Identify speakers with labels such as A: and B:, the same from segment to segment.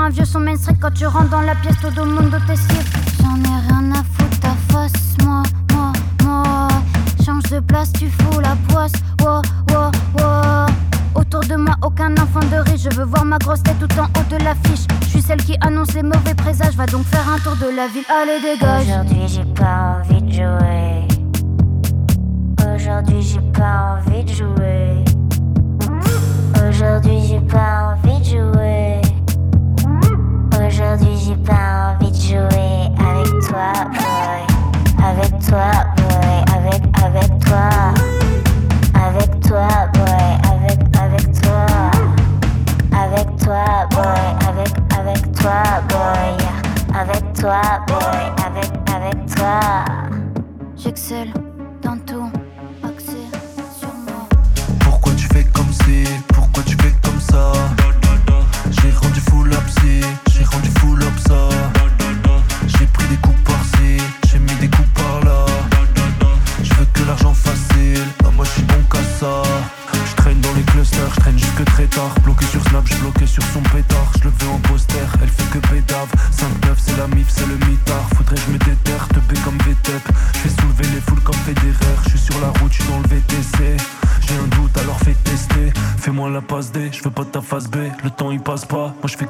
A: Un
B: vieux son mainstream quand tu rentres dans la pièce tout le monde tes cils. J'en ai rien à foutre ta face, moi, moi, moi. Change de place, tu fous la poisse. Wow, wow, wow. Autour de moi, aucun enfant de riche. Je veux voir ma grosse tête tout en haut de l'affiche. Je suis celle qui annonce les mauvais présages. Va donc faire un tour de la ville. Allez, dégage.
C: Aujourd'hui j'ai pas envie de jouer. Aujourd'hui j'ai pas envie de jouer. Aujourd'hui j'ai pas envie de jouer. Aujourd'hui j'ai pas envie de jouer avec toi, boy. Avec toi, boy. Avec, avec toi. Avec toi, boy. Avec, avec toi. Avec toi, boy. Avec, avec toi, boy. Avec toi, boy. Avec, avec toi.
D: J'ai que seul.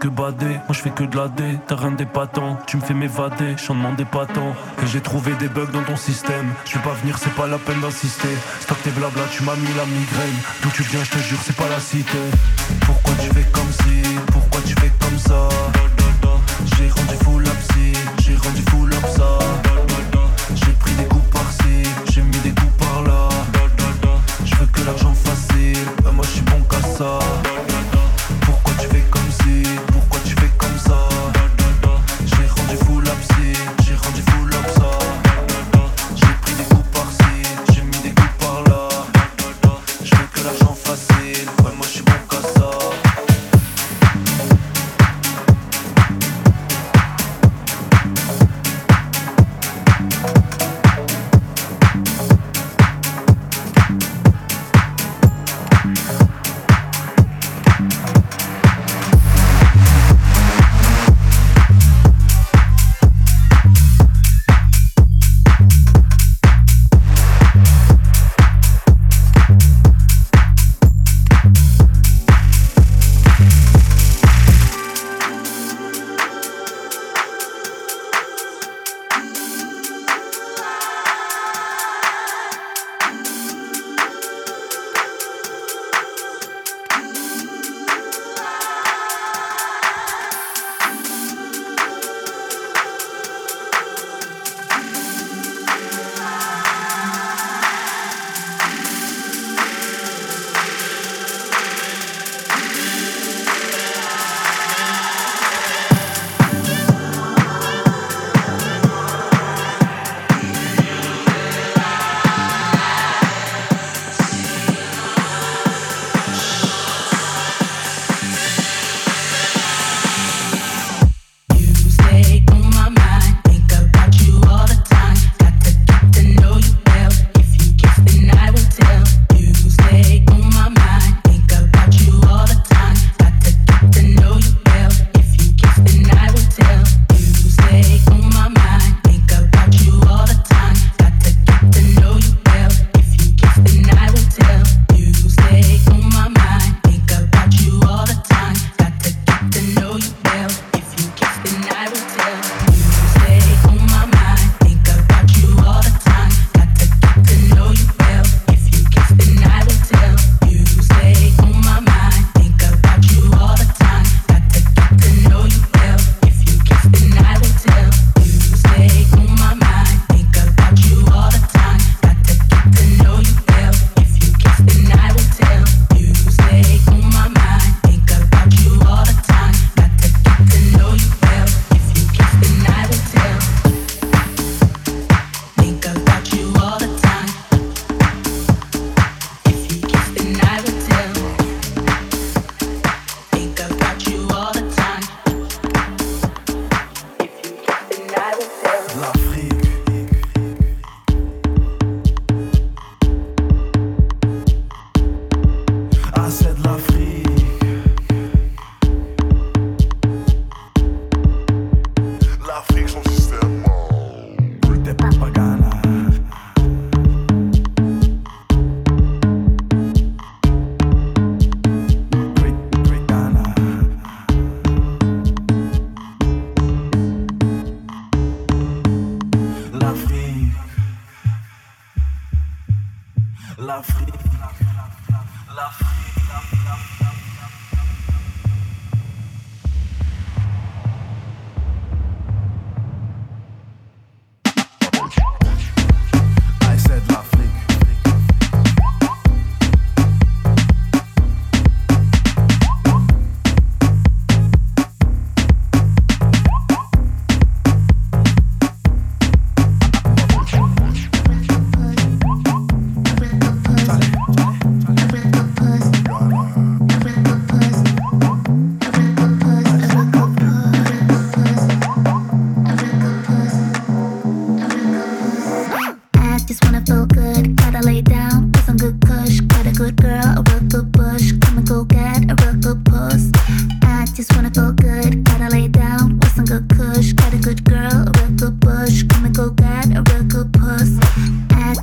D: bader, moi je fais que de la D, t'as rien d'épatant, tu me fais m'évader, j'en demandais pas tant. Et j'ai trouvé des bugs dans ton système, je vais pas venir, c'est pas la peine d'insister. Stop tes blabla, tu m'as mis la migraine, d'où tu viens, je te jure, c'est pas la cité. Pourquoi tu fais comme si, pourquoi tu fais comme ça? J'ai rendu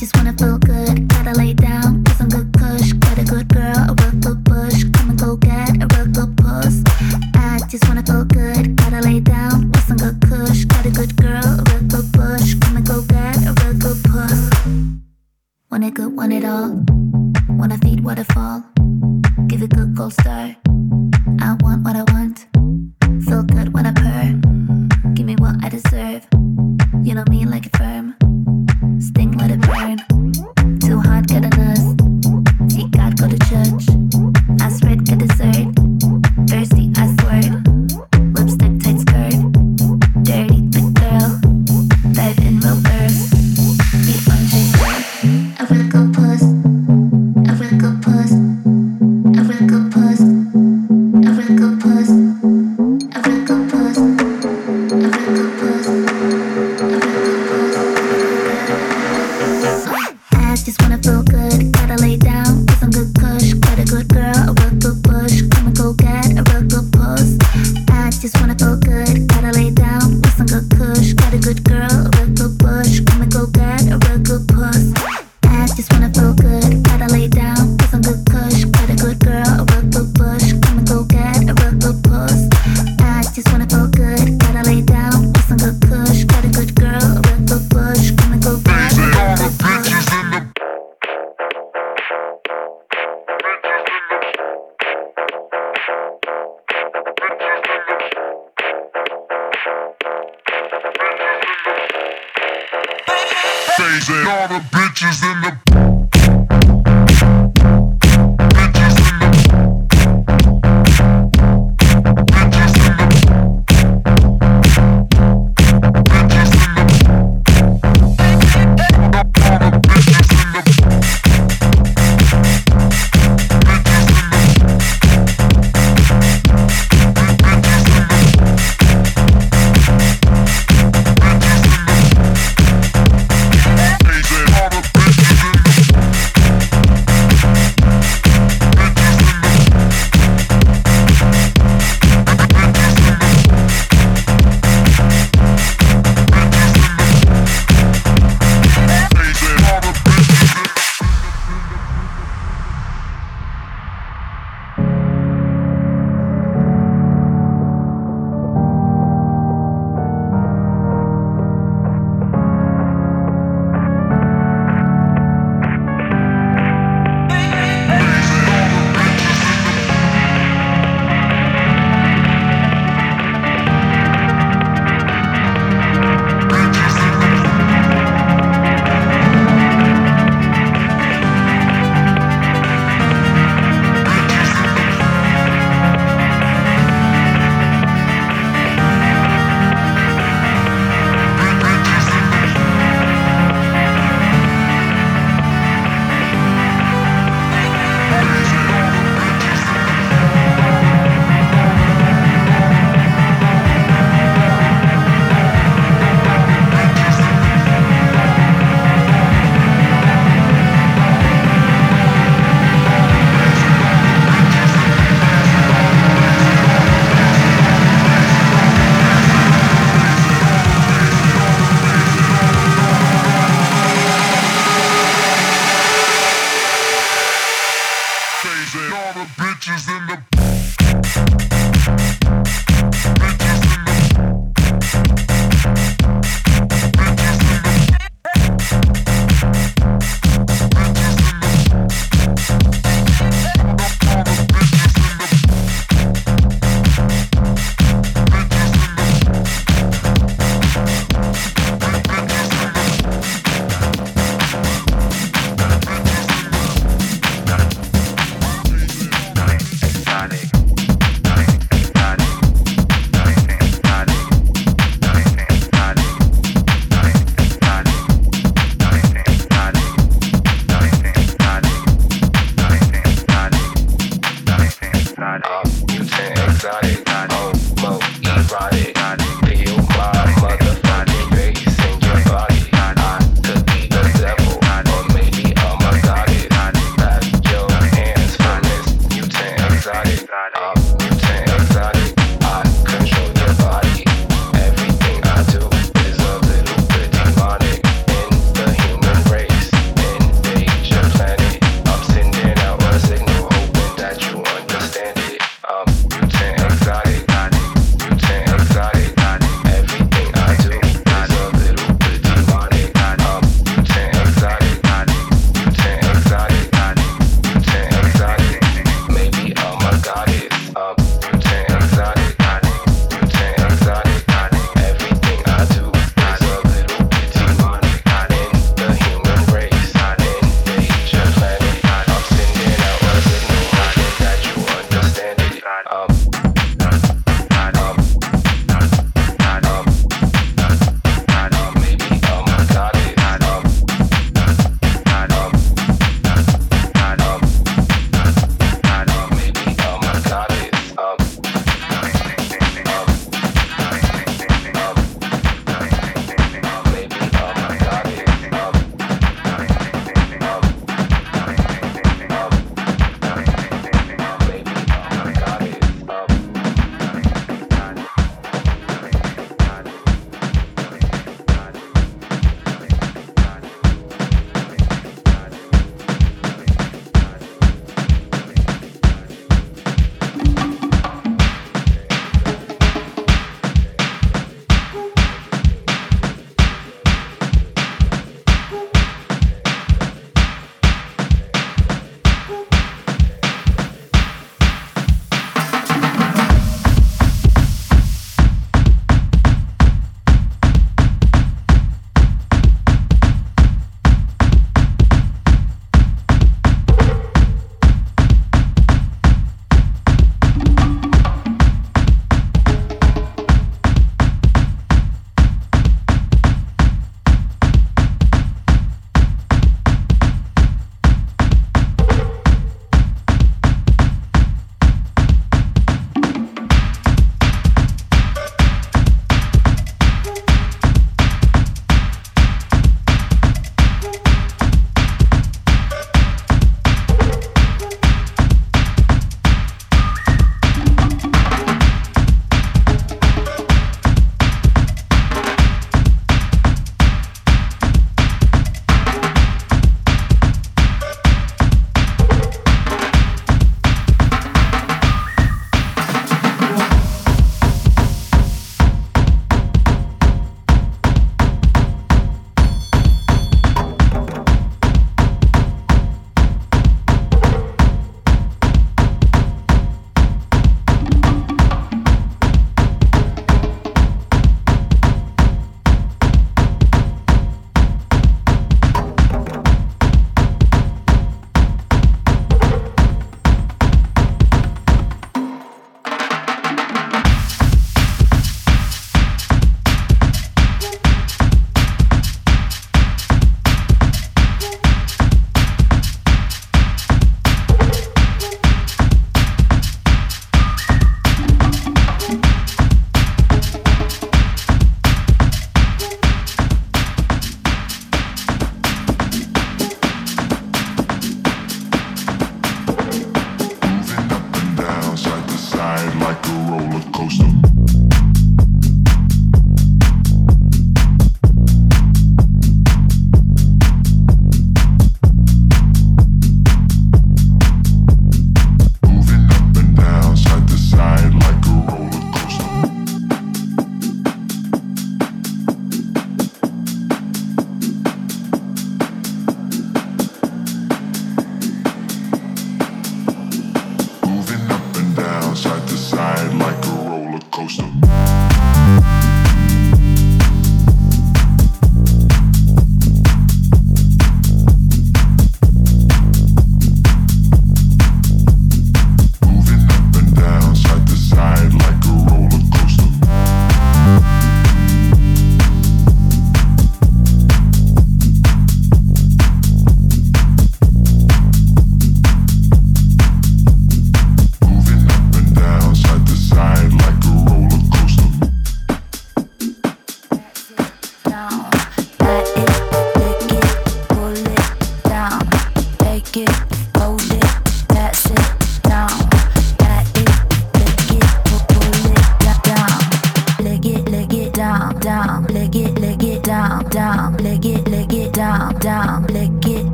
D: just wanna feel good.
A: all the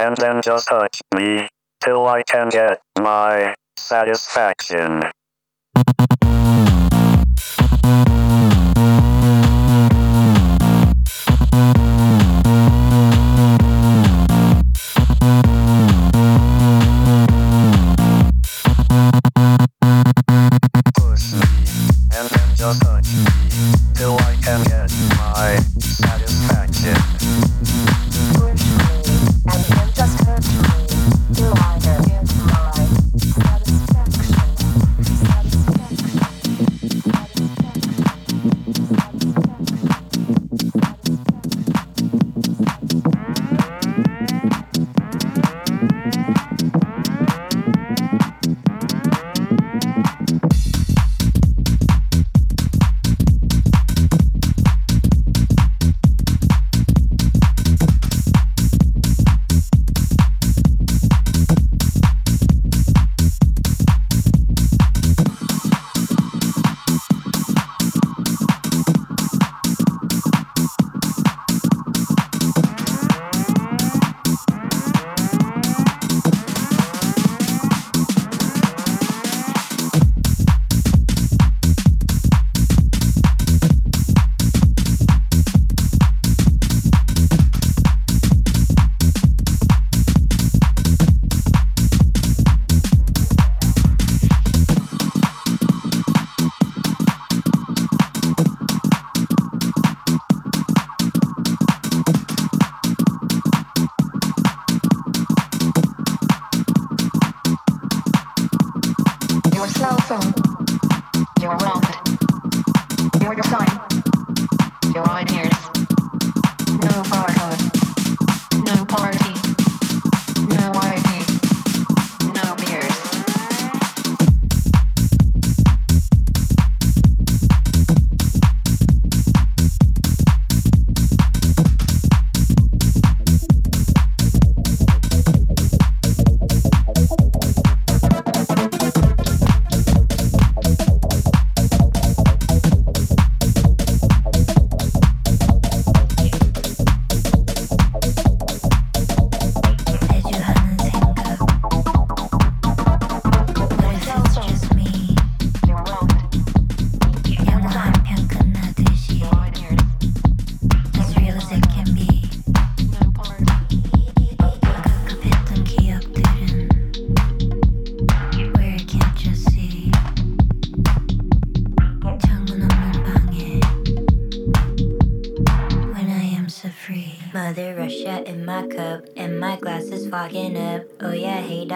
E: and then just touch me till I can get my satisfaction.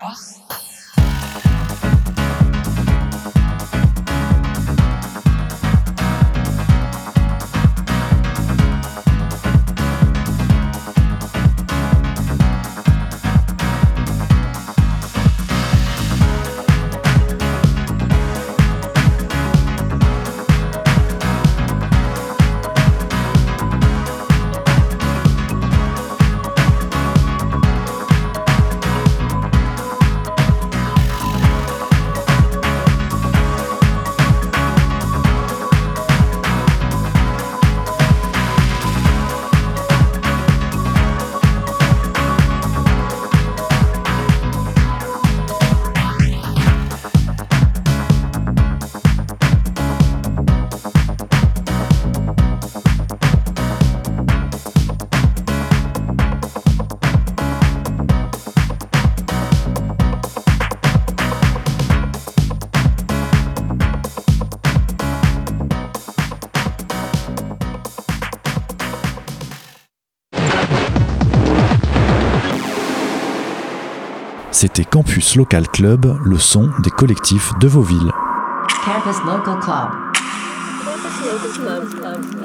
F: Bus
G: C'était Campus Local Club, le son des collectifs de vos villes.
H: Campus.
I: Campus Local Club.